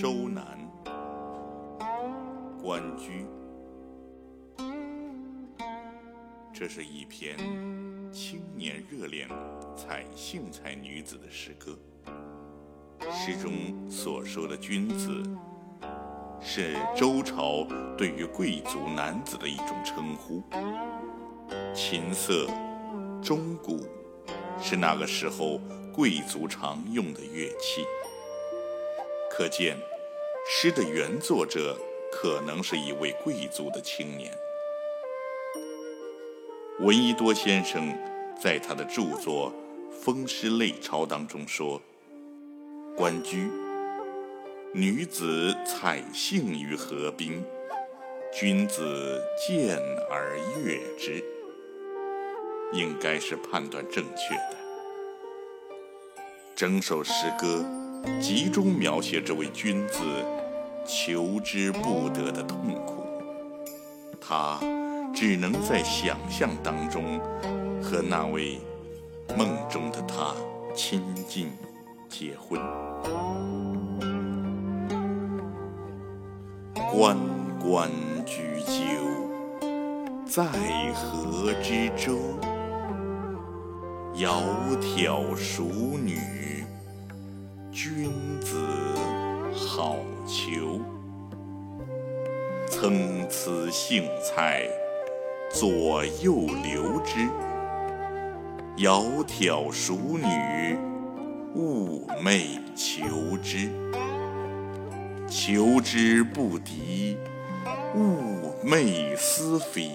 周南，关雎。这是一篇青年热恋采幸才女子的诗歌。诗中所说的“君子”，是周朝对于贵族男子的一种称呼。琴瑟、钟鼓是那个时候贵族常用的乐器。可见，诗的原作者可能是一位贵族的青年。闻一多先生在他的著作《风诗类钞》当中说：“关雎，女子采杏于河滨，君子见而悦之。”应该是判断正确的。整首诗歌。集中描写这位君子求之不得的痛苦，他只能在想象当中和那位梦中的他亲近结婚。关关雎鸠，在河之洲。窈窕淑女。君好逑，参差荇菜，左右流之。窈窕淑女，寤寐求之。求之不得，寤寐思肥。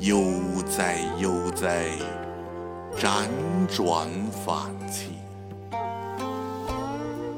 悠哉悠哉，辗转反侧。